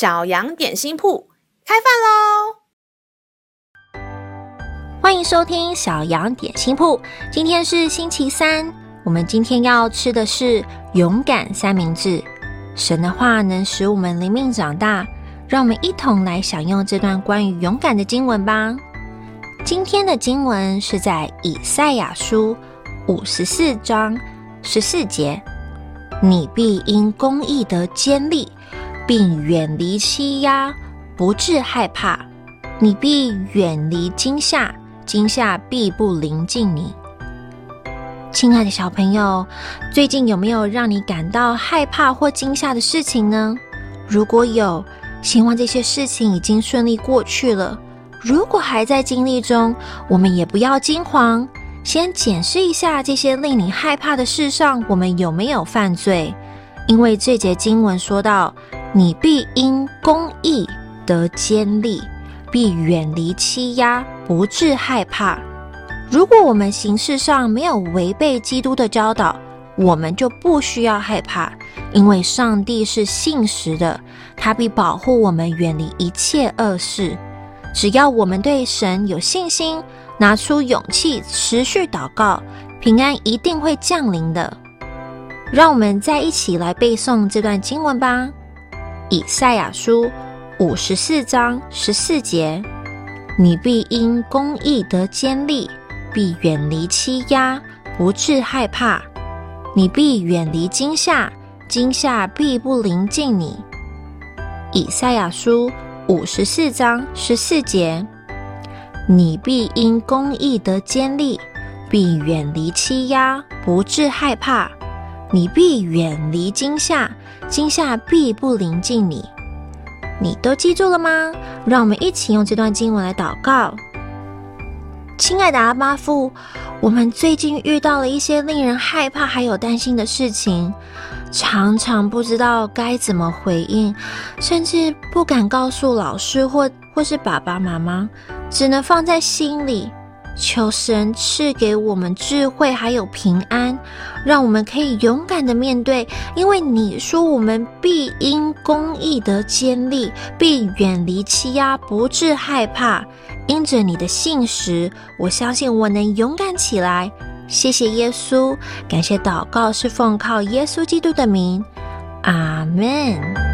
小羊点心铺开饭喽！欢迎收听小羊点心铺。今天是星期三，我们今天要吃的是勇敢三明治。神的话能使我们灵命长大，让我们一同来享用这段关于勇敢的经文吧。今天的经文是在以赛亚书五十四章十四节。你必因公义得坚立，并远离欺压，不致害怕；你必远离惊吓，惊吓必不临近你。亲爱的小朋友，最近有没有让你感到害怕或惊吓的事情呢？如果有，希望这些事情已经顺利过去了。如果还在经历中，我们也不要惊慌。先检视一下这些令你害怕的事上，我们有没有犯罪？因为这节经文说到：“你必因公义得坚立，必远离欺压，不致害怕。”如果我们行事上没有违背基督的教导，我们就不需要害怕，因为上帝是信实的，他必保护我们远离一切恶事。只要我们对神有信心。拿出勇气，持续祷告，平安一定会降临的。让我们再一起来背诵这段经文吧。以赛亚书五十四章十四节：你必因公义得坚立，必远离欺压，不致害怕；你必远离惊吓，惊吓必不临近你。以赛亚书五十四章十四节。你必因公义得坚立，必远离欺压，不致害怕；你必远离惊吓，惊吓必不临近你。你都记住了吗？让我们一起用这段经文来祷告。亲爱的阿爸父，我们最近遇到了一些令人害怕还有担心的事情，常常不知道该怎么回应，甚至不敢告诉老师或或是爸爸妈妈。只能放在心里，求神赐给我们智慧，还有平安，让我们可以勇敢的面对。因为你说我们必因公义得坚立，必远离欺压，不致害怕。因着你的信实，我相信我能勇敢起来。谢谢耶稣，感谢祷告是奉靠耶稣基督的名，阿门。